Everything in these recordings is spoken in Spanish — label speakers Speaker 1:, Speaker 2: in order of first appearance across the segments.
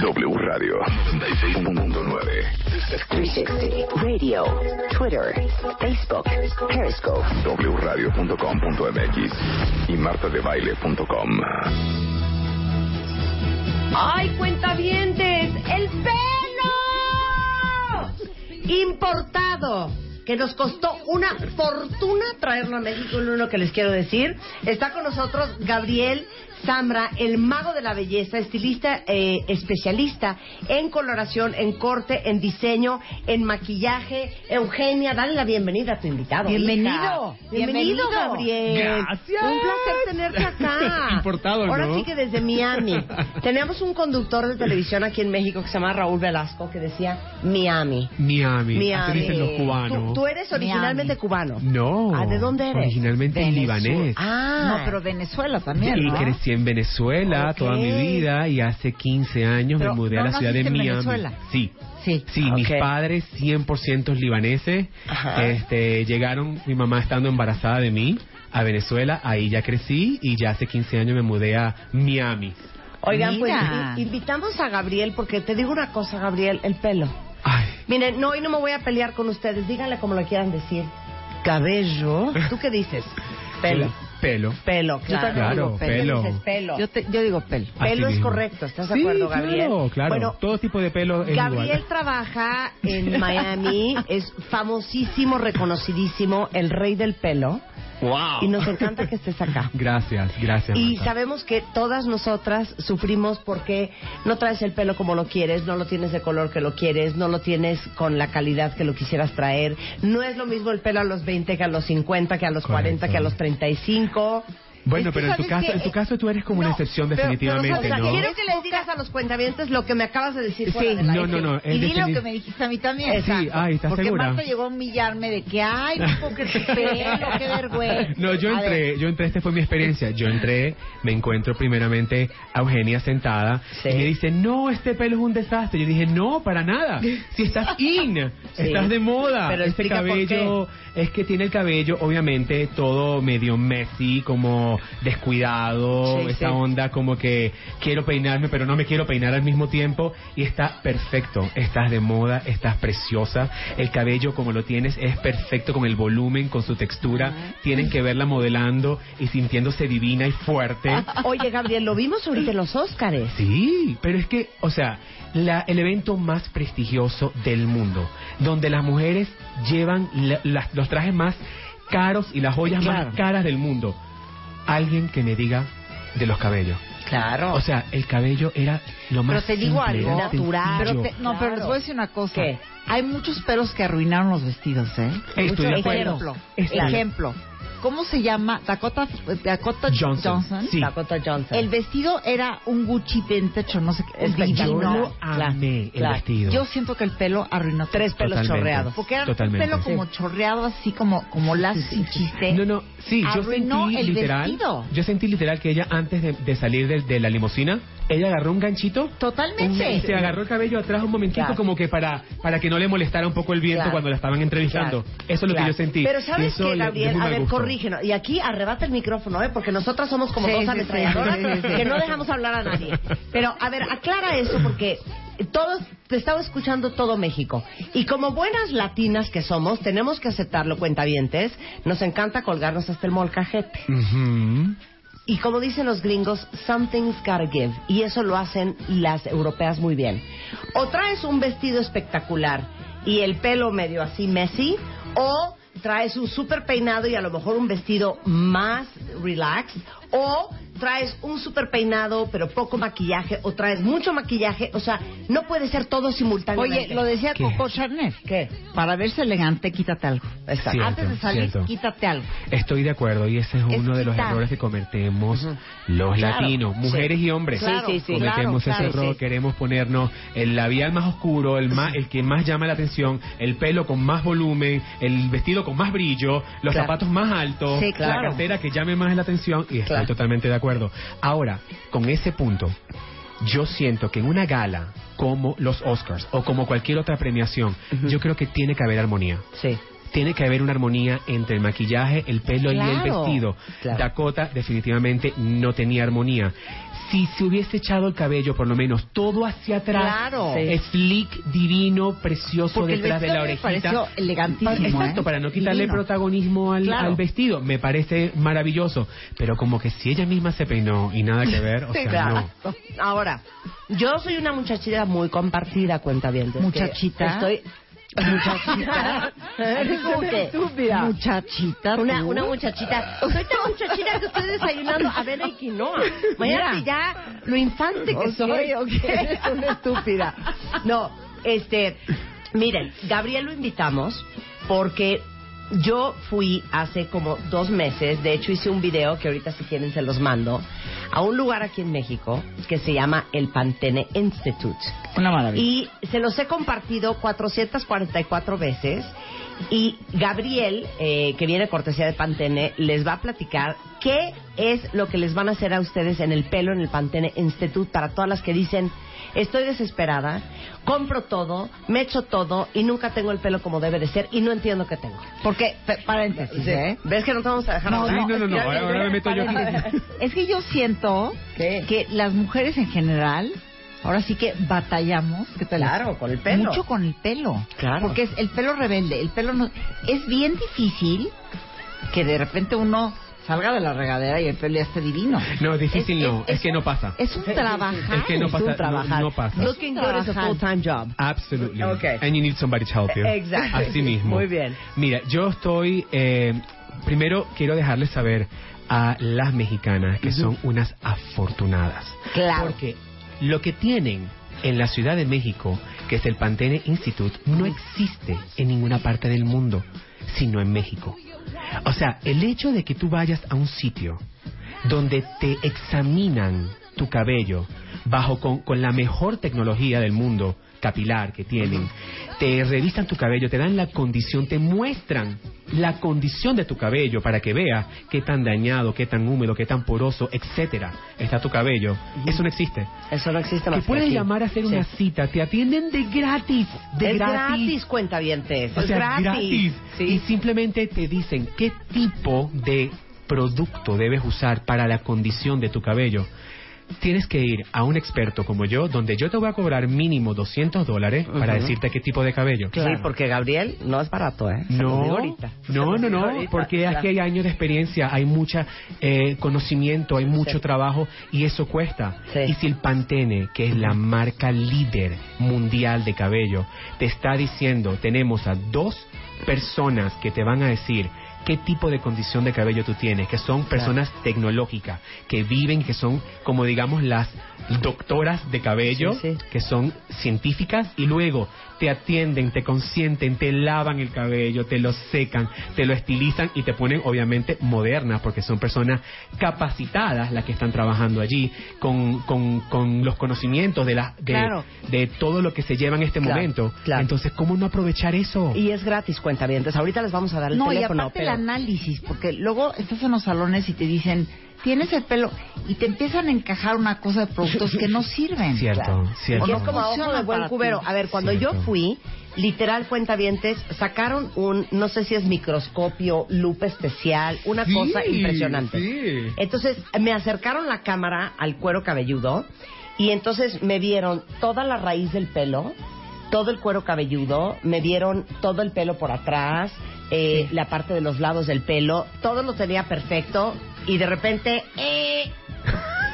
Speaker 1: W Radio 96.9.
Speaker 2: 360 Radio, Twitter, Facebook, Periscope.
Speaker 1: wradio.com.mx y martadebaile.com.
Speaker 3: ¡Ay, cuentavientes! ¡El pelo! Importado. Que nos costó una fortuna traerlo a México, lo único que les quiero decir. Está con nosotros Gabriel Zambra, el mago de la belleza, estilista eh, especialista en coloración, en corte, en diseño, en maquillaje. Eugenia, dale la bienvenida a tu invitado.
Speaker 4: Bienvenido.
Speaker 3: Bienvenido,
Speaker 4: Bienvenido.
Speaker 3: Gabriel.
Speaker 5: Gracias.
Speaker 3: Un placer tenerte acá.
Speaker 5: Importado, ¿no?
Speaker 3: Ahora sí que desde Miami. Teníamos un conductor de televisión aquí en México que se llama Raúl Velasco que decía Miami.
Speaker 5: Miami. Así
Speaker 3: Miami.
Speaker 5: dicen los cubanos.
Speaker 3: Tú, tú eres originalmente
Speaker 4: Miami.
Speaker 3: cubano.
Speaker 5: No.
Speaker 3: Ah, ¿de dónde eres?
Speaker 5: Originalmente
Speaker 4: Venezuela.
Speaker 5: libanés.
Speaker 3: Ah,
Speaker 4: No, pero Venezuela también,
Speaker 5: Y
Speaker 4: ¿no?
Speaker 5: crecí en Venezuela toda mi vida y hace 15 años
Speaker 4: Pero
Speaker 5: me mudé
Speaker 4: ¿no
Speaker 5: a la ciudad de
Speaker 4: en
Speaker 5: Miami.
Speaker 4: Venezuela?
Speaker 5: Sí.
Speaker 4: Sí.
Speaker 5: Sí, mis padres 100% libaneses.
Speaker 3: Ajá.
Speaker 5: Este, llegaron mi mamá estando embarazada de mí a Venezuela, ahí ya crecí y ya hace 15 años me mudé a Miami.
Speaker 3: Oigan,
Speaker 4: Mira.
Speaker 3: pues i- invitamos a Gabriel porque te digo una cosa, Gabriel, el pelo.
Speaker 5: Ay,
Speaker 3: Miren, no, hoy no me voy a pelear con ustedes, díganle como lo quieran decir. Cabello. ¿Tú qué dices? Pelo.
Speaker 5: Pelo.
Speaker 3: Pelo, claro.
Speaker 4: también
Speaker 5: Claro,
Speaker 4: digo
Speaker 3: ¿Qué
Speaker 5: pelo.
Speaker 3: dices? pelo.
Speaker 4: Yo, te- yo digo pelo.
Speaker 5: Así
Speaker 3: Pelo es
Speaker 5: mismo.
Speaker 3: correcto, ¿estás de
Speaker 5: Sí,
Speaker 3: acuerdo,
Speaker 5: claro,
Speaker 3: Gabriel?
Speaker 5: Claro,
Speaker 3: Bueno,
Speaker 5: todo tipo de pelo es
Speaker 3: Gabriel
Speaker 5: igual.
Speaker 3: trabaja en Miami, es famosísimo, reconocidísimo, el rey del pelo.
Speaker 5: Wow.
Speaker 3: Y nos encanta que estés acá.
Speaker 5: Gracias, gracias.
Speaker 3: Y
Speaker 5: Marta.
Speaker 3: sabemos que todas nosotras sufrimos porque no traes el pelo como lo quieres, no lo tienes de color que lo quieres, no lo tienes con la calidad que lo quisieras traer. No es lo mismo el pelo a los 20 que a los 50, que a los 40,
Speaker 5: Correcto.
Speaker 3: que a los 35.
Speaker 5: Bueno,
Speaker 4: que
Speaker 5: pero en tu caso,
Speaker 4: que-
Speaker 5: en tu caso tú eres como una excepción definitivamente,
Speaker 3: O sea,
Speaker 5: ¿no?
Speaker 3: quiero que les digas a los cuentavientes lo que me acabas de decir.
Speaker 4: Sí.
Speaker 5: No, no, no.
Speaker 4: Y di lo que me dijiste a mí también.
Speaker 5: Sí, ay, ¿estás
Speaker 4: Porque
Speaker 5: segura?
Speaker 4: Marta llegó a humillarme de que, ay, no creer tu pelo, qué vergüenza.
Speaker 5: No, yo entré, yo entré, esta fue mi experiencia. Yo entré, me encuentro primeramente a Eugenia sentada
Speaker 3: Sí.
Speaker 5: y me dice, no, este pelo es un desastre. Yo dije, no, para nada. Si estás in, estás de moda.
Speaker 3: Pero
Speaker 5: este
Speaker 3: explica
Speaker 5: cabello, es que tiene el cabello, obviamente, todo medio messy, como descuidado,
Speaker 3: Sí,
Speaker 5: esa
Speaker 3: sí.
Speaker 5: onda como que quiero peinarme, pero no me quiero peinar al mismo tiempo. Y está perfecto. Estás de moda, estás preciosa. El cabello, como lo tienes, es perfecto con el volumen, con su textura. Tienen que verla modelando y sintiéndose divina y fuerte.
Speaker 3: Oye, Gabriel, lo vimos ahorita en los Óscares.
Speaker 5: Sí, pero es que, o sea, la- el evento más prestigioso del mundo, donde las mujeres llevan la- los trajes más caros y las joyas
Speaker 3: Claro.
Speaker 5: más caras del mundo. Alguien que me diga de los cabellos.
Speaker 3: Claro.
Speaker 5: O sea, el cabello era lo más
Speaker 4: Pero te digo
Speaker 5: simple,
Speaker 4: algo,
Speaker 5: era
Speaker 3: natural.
Speaker 4: Pero
Speaker 5: sencillo.
Speaker 4: te- no, pero les voy a decir una cosa.
Speaker 3: ¿Qué?
Speaker 4: Hay muchos pelos que arruinaron los vestidos, ¿eh?
Speaker 5: Estoy de acuerdo.
Speaker 4: Ejemplo,
Speaker 5: Estoy-
Speaker 4: ejemplo. ¿Cómo se llama? Dakota, Dakota
Speaker 5: Johnson.
Speaker 4: Johnson.
Speaker 5: Sí.
Speaker 3: Dakota Johnson.
Speaker 4: El vestido era un Gucci vintage no sé qué.
Speaker 3: Es
Speaker 5: Yo
Speaker 4: divino.
Speaker 5: lo amé, el
Speaker 3: claro.
Speaker 5: vestido.
Speaker 4: Yo siento que el pelo arruinó.
Speaker 3: Tres pelos
Speaker 5: Totalmente.
Speaker 3: chorreados.
Speaker 4: Porque era
Speaker 5: Totalmente.
Speaker 4: un pelo como chorreado, así como, como lazo sin chiste.
Speaker 5: No, no, sí, yo
Speaker 4: Arruinó
Speaker 5: sentí
Speaker 4: el
Speaker 5: literal,
Speaker 4: vestido.
Speaker 5: yo sentí literal que ella antes de, de salir de, de la limusina, ella agarró un ganchito
Speaker 4: Totalmente.
Speaker 5: y se agarró el cabello atrás un momentito
Speaker 3: Claro.
Speaker 5: como que para para que no le molestara un poco el viento
Speaker 3: Claro.
Speaker 5: cuando la estaban entrevistando.
Speaker 3: Claro.
Speaker 5: Eso es lo
Speaker 3: Claro.
Speaker 5: que yo sentí.
Speaker 3: Pero ¿sabes
Speaker 5: de
Speaker 3: Gabriel? A ver, corrígenos. Y aquí arrebata el micrófono, ¿eh? Porque nosotras somos como
Speaker 4: Sí,
Speaker 3: dos
Speaker 4: sí,
Speaker 3: ametralladoras
Speaker 4: sí, sí, sí.
Speaker 3: que no dejamos hablar a nadie. Pero, a ver, aclara eso porque todos te estaba escuchando todo México. Y como buenas latinas que somos, tenemos que aceptarlo, cuentavientes. Nos encanta colgarnos hasta el molcajete.
Speaker 5: Ujú.
Speaker 3: Y como dicen los gringos, something's gotta give. Y eso lo hacen las europeas muy bien. O traes un vestido espectacular y el pelo medio así messy, o traes un super peinado y a lo mejor un vestido más relax, o traes un super peinado pero poco maquillaje, o traes mucho maquillaje. O sea, no puede ser todo simultáneamente.
Speaker 4: Oye, lo decía
Speaker 5: ¿Qué?
Speaker 4: Coco Chanel.
Speaker 3: ¿Qué?
Speaker 4: Para verse elegante, quítate algo.
Speaker 3: Exacto.
Speaker 5: Cierto,
Speaker 4: Antes de salir,
Speaker 5: cierto.
Speaker 4: quítate algo.
Speaker 5: Estoy de acuerdo y ese es
Speaker 4: Es
Speaker 5: uno de los errores que cometemos los
Speaker 3: Claro,
Speaker 5: latinos,
Speaker 3: sí.
Speaker 5: mujeres y hombres.
Speaker 3: Claro, Sí, sí, sí.
Speaker 5: Cometemos
Speaker 4: claro,
Speaker 5: ese
Speaker 4: claro,
Speaker 5: error,
Speaker 3: sí.
Speaker 5: queremos ponernos el labial más oscuro, el más, el que más llama la atención, el pelo con más volumen, el vestido con más brillo, los
Speaker 3: Claro.
Speaker 5: zapatos más altos,
Speaker 3: Sí, claro.
Speaker 5: la cartera que llame más la atención y estoy totalmente de acuerdo. Ahora, con ese punto, yo siento que en una gala como los Oscars o como cualquier otra premiación, yo creo que tiene que haber armonía
Speaker 3: Sí.
Speaker 5: Tiene que haber una armonía entre el maquillaje, el pelo y el vestido.
Speaker 3: claro.
Speaker 5: Dakota definitivamente no tenía armonía. si se hubiese echado el cabello, por lo menos, todo hacia atrás.
Speaker 3: Claro.
Speaker 5: Es slick, divino, precioso
Speaker 4: Porque el
Speaker 5: detrás de la
Speaker 4: me
Speaker 5: orejita.
Speaker 4: pareció elegantísimo,
Speaker 5: Exacto,
Speaker 4: ¿eh?
Speaker 5: para no quitarle
Speaker 4: Divino.
Speaker 5: protagonismo al,
Speaker 4: Claro.
Speaker 5: al vestido. Me parece maravilloso. Pero como que si ella misma se peinó y nada que ver, o sea, no.
Speaker 3: Ahora, yo soy una muchachita muy compartida, cuenta bien.
Speaker 4: Muchachita.
Speaker 3: Estoy. Muchachita.
Speaker 4: Así como que,
Speaker 3: Estúpida.
Speaker 4: Muchachita.
Speaker 3: Una, una muchachita. Soy tan muchachita que estoy desayunando avena y quinoa. Mañana ya lo infante que soy.
Speaker 4: ok.
Speaker 3: Eres una estúpida. No, este. Miren, Gabriel lo invitamos porque yo fui hace como dos meses, de hecho hice un video que ahorita si quieren se los mando, a un lugar aquí en México que se llama el Pantene Institute.
Speaker 4: Una maravilla.
Speaker 3: Y se los he compartido 444 veces. Y Gabriel, eh, que viene cortesía de Pantene, les va a platicar qué es lo que les van a hacer a ustedes en el pelo en el Pantene Institute para todas las que dicen, estoy desesperada, compro todo, me echo todo y nunca tengo el pelo como debe de ser y no entiendo qué tengo.
Speaker 4: Porque, paréntesis,
Speaker 3: Sí.
Speaker 4: ¿eh?
Speaker 3: ¿Ves que no te vamos a dejar
Speaker 4: No,
Speaker 5: no, no, no,
Speaker 3: Ya
Speaker 5: ahora- me meto yo.
Speaker 4: Es que yo siento
Speaker 3: ¿Qué?
Speaker 4: que las mujeres en general, ahora sí que batallamos, ¿qué tal?
Speaker 3: Claro, con el pelo.
Speaker 4: Mucho con el pelo.
Speaker 3: Claro.
Speaker 4: Porque es el pelo rebelde, el pelo no... Es bien difícil que de repente uno salga de la regadera y el pelo ya esté divino.
Speaker 5: No, difícil no, es, que no pasa.
Speaker 4: Es un trabajar.
Speaker 5: Es que no
Speaker 3: Es
Speaker 5: pasa,
Speaker 3: un
Speaker 5: no-
Speaker 3: trabajar.
Speaker 5: no pasa.
Speaker 3: Looking good is a full-time job.
Speaker 5: Absolutely.
Speaker 3: Okay.
Speaker 5: And you need somebody to help you.
Speaker 3: Exactly.
Speaker 5: Así mismo.
Speaker 3: Muy bien.
Speaker 5: Mira, yo estoy. eh, primero quiero dejarles saber a las mexicanas que son unas afortunadas.
Speaker 4: Claro.
Speaker 5: Porque lo que tienen en la Ciudad de México, que es el Pantene Institute, no existe en ninguna parte del mundo, sino en México. O sea, el hecho de que tú vayas a un sitio donde te examinan tu cabello bajo con, con la mejor tecnología del mundo capilar que tienen, te revisan tu cabello, te dan la condición, te muestran la condición de tu cabello para que veas qué tan dañado, qué tan húmedo, qué tan poroso, etcétera, está tu cabello. Eso no existe.
Speaker 3: Eso no existe más
Speaker 5: Que puedes
Speaker 3: aquí.
Speaker 5: llamar a hacer
Speaker 3: Sí.
Speaker 5: una cita, te atienden de gratis, de
Speaker 3: es
Speaker 5: gratis.
Speaker 3: gratis, cuenta bien,
Speaker 5: O sea, gratis.
Speaker 3: Sí.
Speaker 5: Y simplemente te dicen qué tipo de producto debes usar para la condición de tu cabello. Tienes que ir a un experto como yo, donde yo te voy a cobrar mínimo 200 dólares para decirte qué tipo de cabello.
Speaker 3: Sí, porque Gabriel no es barato, ¿eh? Se
Speaker 5: No, no, no, no,
Speaker 3: ahorita.
Speaker 5: porque
Speaker 3: Claro.
Speaker 5: aquí hay años de experiencia, hay mucha eh, conocimiento, hay mucho
Speaker 3: Sí.
Speaker 5: trabajo y eso cuesta.
Speaker 3: Sí.
Speaker 5: Y si el Pantene, que es la marca líder mundial de cabello, te está diciendo, tenemos a dos personas que te van a decir qué tipo de condición de cabello tú tienes, que son personas tecnológicas, que viven, que son como digamos las doctoras de cabello,
Speaker 3: Sí, sí.
Speaker 5: que son científicas y luego te atienden, te consienten, te lavan el cabello, te lo secan, te lo estilizan y te ponen obviamente modernas porque son personas capacitadas las que están trabajando allí con, con, con los conocimientos de, la, de,
Speaker 3: Claro.
Speaker 5: de todo lo que se lleva en este
Speaker 3: Claro,
Speaker 5: momento.
Speaker 3: claro.
Speaker 5: Entonces, ¿cómo no aprovechar eso?
Speaker 3: Y es gratis, cuenta bien. Entonces, ahorita les vamos a dar el
Speaker 4: No, y
Speaker 3: teléfono.
Speaker 4: aparte
Speaker 3: pero-
Speaker 4: el análisis, porque luego estás en los salones y te dicen, tienes el pelo, y te empiezan a encajar una cosa de productos que no sirven.
Speaker 5: Cierto,
Speaker 3: Claro.
Speaker 5: cierto.
Speaker 4: O
Speaker 3: es
Speaker 4: no
Speaker 3: como a ojo de buen cubero. A ver, cuando yo fui, literal cuentavientes, sacaron un, no sé si es microscopio, lupa especial, una
Speaker 5: Sí,
Speaker 3: cosa impresionante.
Speaker 5: sí.
Speaker 3: Entonces, me acercaron la cámara al cuero cabelludo y entonces me vieron toda la raíz del pelo, todo el cuero cabelludo, me vieron todo el pelo por atrás, eh, la parte de los lados del pelo, todo lo tenía perfecto y de repente, eh,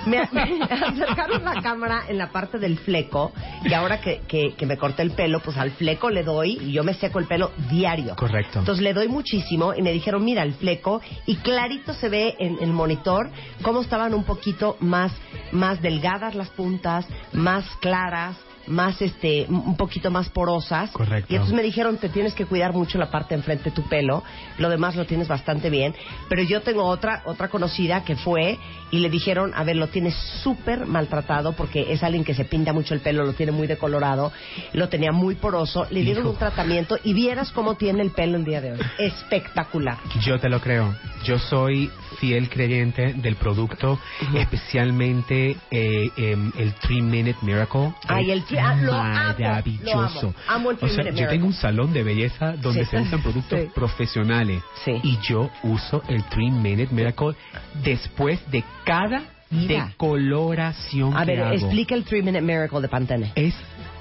Speaker 3: me, me acercaron la cámara en la parte del fleco y ahora que, que, que me corté el pelo, pues al fleco le doy y yo me seco el pelo diario.
Speaker 5: Correcto.
Speaker 3: Entonces le doy muchísimo y me dijeron, mira el fleco y clarito se ve en el monitor cómo estaban un poquito más, más delgadas las puntas, más claras más este un poquito más porosas
Speaker 5: Correcto.
Speaker 3: y entonces me dijeron te tienes que cuidar mucho la parte de enfrente de tu pelo lo demás lo tienes bastante bien pero yo tengo otra otra conocida que fue y le dijeron a ver lo tienes súper maltratado porque es alguien que se pinta mucho el pelo lo tiene muy decolorado lo tenía muy poroso le dieron
Speaker 5: Hijo.
Speaker 3: un tratamiento y vieras cómo tiene el pelo el día de hoy espectacular
Speaker 5: Yo te lo creo. Yo soy fiel creyente del producto, especialmente eh, em, el 3 Minute Miracle.
Speaker 3: Ay, el ah, lo
Speaker 5: maravilloso.
Speaker 3: lo amo. Amo el
Speaker 5: o sea, yo tengo un salón de belleza donde
Speaker 3: Sí.
Speaker 5: se usan productos
Speaker 3: Sí.
Speaker 5: profesionales
Speaker 3: Sí.
Speaker 5: y yo uso el 3 Minute Miracle después de cada
Speaker 4: Mira.
Speaker 5: de coloración
Speaker 3: A
Speaker 5: que
Speaker 3: ver,
Speaker 5: hago.
Speaker 3: explica el 3 Minute Miracle de Pantene.
Speaker 5: Es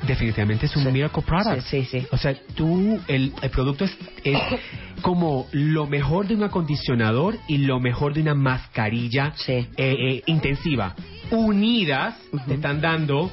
Speaker 5: definitivamente es un
Speaker 3: Sí.
Speaker 5: miracle product.
Speaker 3: Sí, sí, sí.
Speaker 5: O sea, tú el, el producto es, es como lo mejor de un acondicionador y lo mejor de una mascarilla
Speaker 3: Sí.
Speaker 5: eh, eh, intensiva. Unidas te están dando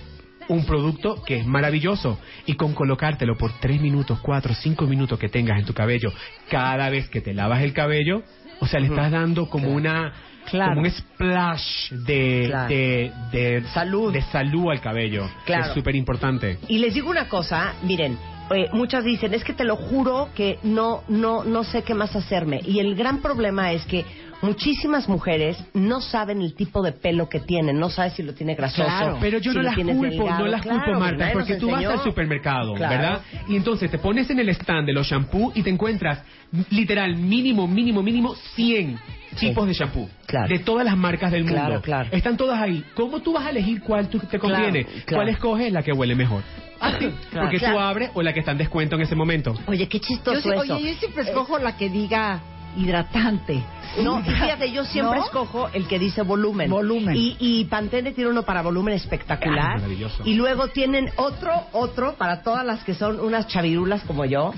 Speaker 5: un producto que es maravilloso y con colocártelo por 3 minutos, 4, 5 minutos que tengas en tu cabello cada vez que te lavas el cabello, o sea, le estás dando como una
Speaker 3: Claro.
Speaker 5: como un splash de,
Speaker 3: Claro.
Speaker 5: de, de
Speaker 3: Salud.
Speaker 5: de salud al cabello.
Speaker 3: Claro.
Speaker 5: Es súper importante.
Speaker 3: Y les digo una cosa, miren, eh, muchas dicen, es que te lo juro que no, no, no sé qué más hacerme. Y el gran problema es que muchísimas mujeres no saben el tipo de pelo que tienen, no saben si lo tiene grasoso.
Speaker 4: Claro.
Speaker 5: Pero yo
Speaker 3: si
Speaker 5: no
Speaker 3: lo
Speaker 5: las culpo,
Speaker 3: delgado.
Speaker 5: no las
Speaker 3: Claro,
Speaker 5: culpo, Marta, porque tú vas al supermercado,
Speaker 3: Claro.
Speaker 5: ¿verdad? Y entonces te pones en el stand de los shampoos y te encuentras literal mínimo, mínimo, mínimo 100
Speaker 3: Sí.
Speaker 5: tipos de shampoo.
Speaker 3: Claro.
Speaker 5: De todas las marcas del mundo.
Speaker 3: Claro, claro.
Speaker 5: Están todas ahí. ¿Cómo tú vas a elegir cuál tú- te conviene?
Speaker 3: Claro, claro.
Speaker 5: ¿Cuál escoges? La que huele mejor. Así.
Speaker 3: Claro.
Speaker 5: Porque tú
Speaker 3: Claro.
Speaker 5: abres o la que está en descuento en ese momento.
Speaker 3: Oye, qué
Speaker 4: Yo,
Speaker 3: chistoso
Speaker 4: sí-
Speaker 3: eso.
Speaker 4: oye, yo siempre escojo la que diga hidratante.
Speaker 3: No, y fíjate, yo siempre
Speaker 4: ¿No?
Speaker 3: escojo el que dice volumen.
Speaker 4: Volumen.
Speaker 3: Y, y Pantene tiene uno para volumen espectacular.
Speaker 5: Ah, maravilloso.
Speaker 3: Y luego tienen otro, otro para todas las que son unas chavirulas como yo,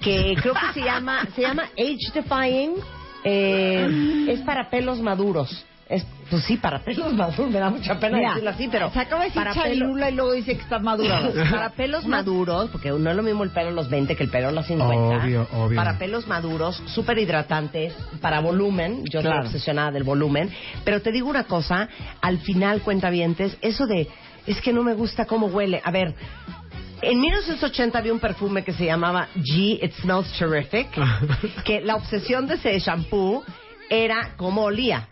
Speaker 3: que creo que se llama, se llama Age Defying. eh, es para pelos maduros. Es, pues sí, para pelos maduros. Me da mucha pena
Speaker 4: Mira,
Speaker 3: decirlo así, pero
Speaker 4: se acaba de decir
Speaker 3: para pelo-
Speaker 4: y luego dice que está madura.
Speaker 3: para pelos maduros, porque no es lo mismo el pelo a los 20 que el pelo a los 50.
Speaker 5: Obvio, obvio.
Speaker 3: Para pelos maduros, súper hidratantes, para volumen, yo
Speaker 4: Claro.
Speaker 3: estoy obsesionada del volumen. Pero te digo una cosa, al final, cuentavientes, eso de, es que no me gusta cómo huele. A ver, en 1980 había un perfume que se llamaba G, It Smells Terrific, que la obsesión de ese shampoo era cómo olía.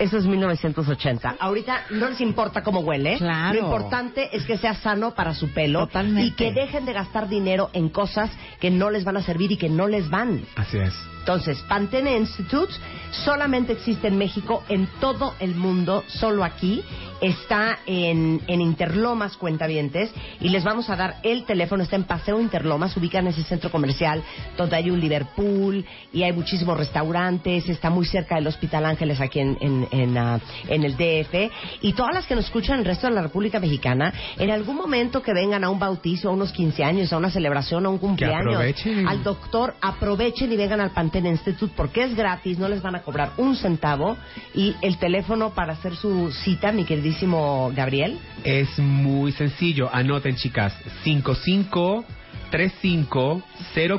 Speaker 3: Eso es 1980. Ahorita no les importa cómo huele.
Speaker 4: Claro.
Speaker 3: Lo importante es que sea sano para su pelo
Speaker 4: Totalmente.
Speaker 3: y que dejen de gastar dinero en cosas que no les van a servir y que no les van.
Speaker 5: Así es.
Speaker 3: Entonces, Pantene Institute solamente existe en México, en todo el mundo, solo aquí. Está en, en Interlomas, cuentavientes, y les vamos a dar el teléfono. Está en Paseo Interlomas, ubican ese centro comercial donde hay un Liverpool y hay muchísimos restaurantes. Está muy cerca del Hospital Ángeles aquí en, en, en, ah, en el DF. Y todas las que nos escuchan en el resto de la República Mexicana, en algún momento que vengan a un bautizo, a unos 15 años, a una celebración, a un cumpleaños, al doctor, aprovechen y vengan al Pantene Institute porque es gratis, no les van a cobrar un centavo. Y el teléfono para hacer su cita, mi queridísimo Gabriel.
Speaker 5: Es muy sencillo. Anoten, chicas. 55 35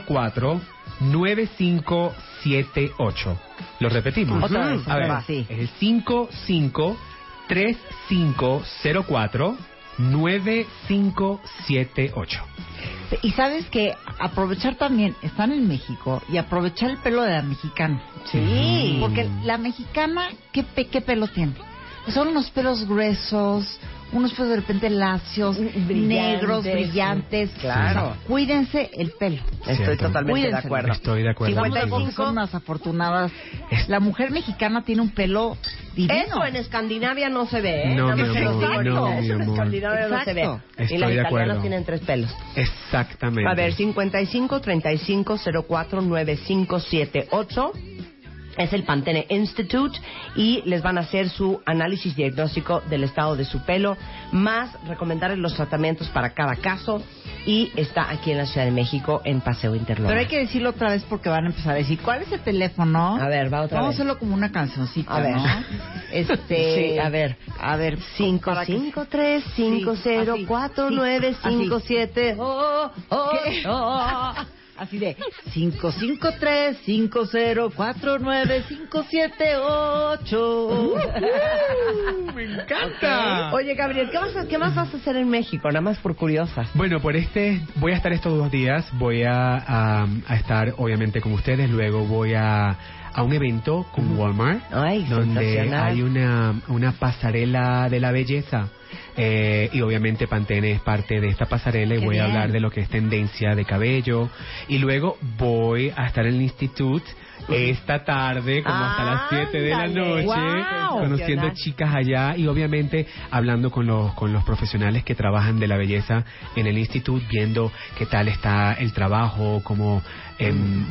Speaker 5: 04 9578. Lo repetimos.
Speaker 3: Otra vez,
Speaker 5: A ver,
Speaker 3: va.
Speaker 4: Sí.
Speaker 5: es el 55 3504 9578.
Speaker 4: Y sabes que aprovechar también, están en México, y aprovechar el pelo de la mexicana.
Speaker 3: Sí.
Speaker 4: Porque la mexicana, ¿qué, pe- qué pelo tiene? Son unos pelos gruesos, unos pelos de repente lacios,
Speaker 3: Brillantes,
Speaker 4: negros, brillantes.
Speaker 3: claro.
Speaker 4: Cuídense el pelo.
Speaker 3: Estoy
Speaker 5: Cierto.
Speaker 3: totalmente
Speaker 4: Cuídense.
Speaker 3: de acuerdo.
Speaker 5: Estoy de acuerdo.
Speaker 4: Estamos de acuerdo que
Speaker 3: 55.
Speaker 4: son unas afortunadas. La mujer mexicana tiene un pelo divino.
Speaker 3: Eso en Escandinavia no se ve, ¿eh?
Speaker 5: No, mi amor, no,
Speaker 3: Eso en. Escandinavia no se ve.
Speaker 4: Exacto.
Speaker 3: y
Speaker 5: Estoy
Speaker 3: las italianas
Speaker 5: acuerdo.
Speaker 3: tienen tres pelos.
Speaker 5: Exactamente.
Speaker 3: A ver, 55 35 04 9578 es el Pantene Institute y les van a hacer su análisis diagnóstico del estado de su pelo, más recomendarles los tratamientos para cada caso y está aquí en la Ciudad de México en Paseo Interlomas.
Speaker 4: Pero hay que decirlo otra vez porque van a empezar a decir, ¿cuál es el teléfono?
Speaker 3: A ver, va otra
Speaker 4: Vamos
Speaker 3: vez.
Speaker 4: a hacerlo como una cancioncita,
Speaker 3: A ver.
Speaker 4: ¿no? Este,
Speaker 3: Sí, a ver.
Speaker 4: A ver,
Speaker 3: Cinco
Speaker 4: para que-
Speaker 3: cinco tres cinco
Speaker 4: Sí,
Speaker 3: cero
Speaker 4: así,
Speaker 3: cuatro
Speaker 4: sí,
Speaker 3: nueve
Speaker 4: así.
Speaker 3: cinco siete oh, oh,
Speaker 4: ¿Qué?
Speaker 3: oh.
Speaker 4: Así de 553-504-9578.
Speaker 5: Me encanta.
Speaker 3: Oye, Gabriel, ¿qué, vas a- ¿qué más vas a hacer en México? Nada más por curiosa.
Speaker 5: Bueno, por este voy a estar estos dos días. Voy a, a- a estar obviamente con ustedes. Luego voy a, a un evento con Walmart.
Speaker 3: Ay,
Speaker 5: donde hay una, una pasarela de la belleza. Eh, y obviamente Pantene es parte de esta pasarela y
Speaker 4: Qué
Speaker 5: voy a hablar de lo que es tendencia de cabello. Y luego voy a estar en el instituto esta tarde, como hasta las 7 de la noche, conociendo chicas allá y obviamente hablando con los, con los profesionales que trabajan de la belleza en el instituto, viendo qué tal está el trabajo, cómo... em,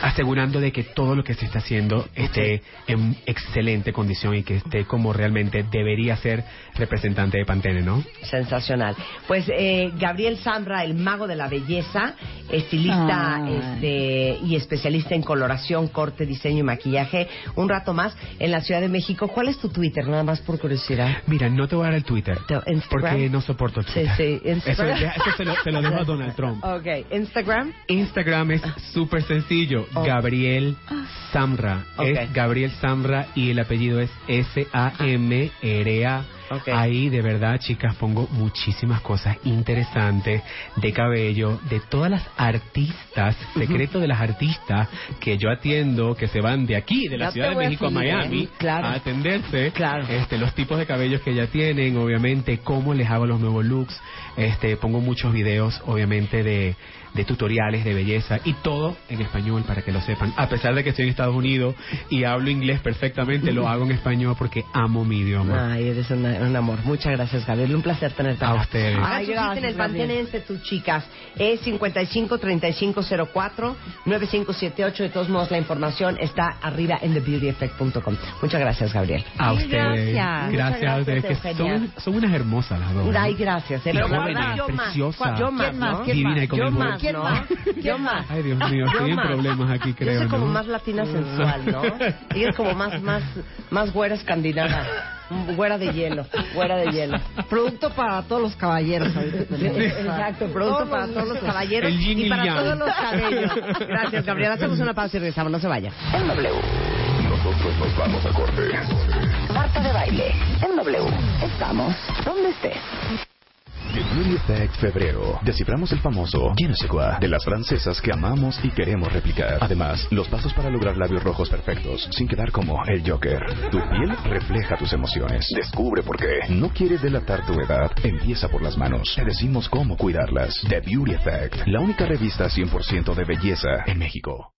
Speaker 5: asegurando de que todo lo que se está haciendo esté en excelente condición y que esté como realmente debería ser representante de Pantene, ¿no?
Speaker 3: Sensacional. Pues eh, Gabriel Zambra, el mago de la belleza, estilista
Speaker 4: Ay.
Speaker 3: este, y especialista en coloración, corte, diseño y maquillaje, un rato más en la Ciudad de México. ¿Cuál es tu Twitter? Nada más por curiosidad.
Speaker 5: Mira, no te voy a dar el Twitter
Speaker 3: Instagram.
Speaker 5: porque no soporto el
Speaker 3: Sí,
Speaker 5: Twitter.
Speaker 3: sí,
Speaker 5: Eso,
Speaker 3: Instagram.
Speaker 5: eso se, lo, se lo dejo a Donald Trump.
Speaker 3: Ok, Instagram.
Speaker 5: Instagram es súper sencillo.
Speaker 3: Oh.
Speaker 5: Gabriel Samra. Es Gabriel Samra y el apellido es S-A-M-R-A. Ahí de verdad, chicas, pongo muchísimas cosas interesantes de cabello, de todas las artistas, secreto de las artistas que yo atiendo, que se van de aquí, de la Ciudad de México a, Miami,
Speaker 3: ¿eh? Claro.
Speaker 5: a atenderse.
Speaker 3: Claro.
Speaker 5: Este, los tipos de cabellos que ya tienen, obviamente, cómo les hago los nuevos looks. Este, pongo muchos videos, obviamente, de, de tutoriales de belleza y todo en español para que lo sepan. A pesar de que estoy en Estados Unidos y hablo inglés perfectamente, lo hago en español porque amo mi idioma.
Speaker 3: Ay, eres una- un amor. Muchas gracias, Gabriel. Un placer tenerte
Speaker 5: A ustedes.
Speaker 3: Hagan
Speaker 4: Ay,
Speaker 3: su cita en
Speaker 4: gracias,
Speaker 3: el Pantenense, tus chicas. Es 55 3504 9578. De todos modos, la información está arriba en thebeautyeffect.com. Muchas gracias, Gabriel.
Speaker 5: A ustedes.
Speaker 4: gracias.
Speaker 5: Gracias a ustedes, que
Speaker 3: gracias,
Speaker 5: son, son unas hermosas las dos. ¿no?
Speaker 3: Ay, gracias. eh,
Speaker 5: Y
Speaker 3: pero yo más.
Speaker 5: preciosas.
Speaker 3: Yo más,
Speaker 4: ¿Quién más?
Speaker 3: ¿no?
Speaker 4: ¿Quién
Speaker 5: Divina y con
Speaker 3: Yo
Speaker 5: el
Speaker 3: más,
Speaker 4: ¿Quién
Speaker 3: ¿no?
Speaker 4: más?
Speaker 3: Yo más.
Speaker 5: Ay, Dios mío,
Speaker 3: Yo
Speaker 5: estoy en
Speaker 3: más.
Speaker 5: problemas aquí, creo,
Speaker 3: Yo soy como
Speaker 5: ¿no?
Speaker 3: más latina sensual, ¿no? Ella es como más, más, más güera escandinava. Güera de hielo, güera de hielo.
Speaker 4: Producto para todos los caballeros.
Speaker 3: Exacto, producto para todos los caballeros
Speaker 5: El
Speaker 3: y
Speaker 5: y
Speaker 3: para
Speaker 5: yang.
Speaker 3: todos los cabellos. Gracias, Gabriela. Hacemos una pausa y regresamos. No se vaya.
Speaker 2: En W.
Speaker 1: Nosotros nos vamos a corte.
Speaker 2: Marta de baile. En W. Estamos donde estés.
Speaker 1: The Beauty Effect Febrero. Desciframos el famoso ne sais quoi de las francesas que amamos y queremos replicar. Además, los pasos para lograr labios rojos perfectos sin quedar como el Joker. Tu piel refleja tus emociones. Descubre por qué. No quieres delatar tu edad. Empieza por las manos. Te decimos cómo cuidarlas. The Beauty Effect. La única revista 100% de belleza en México.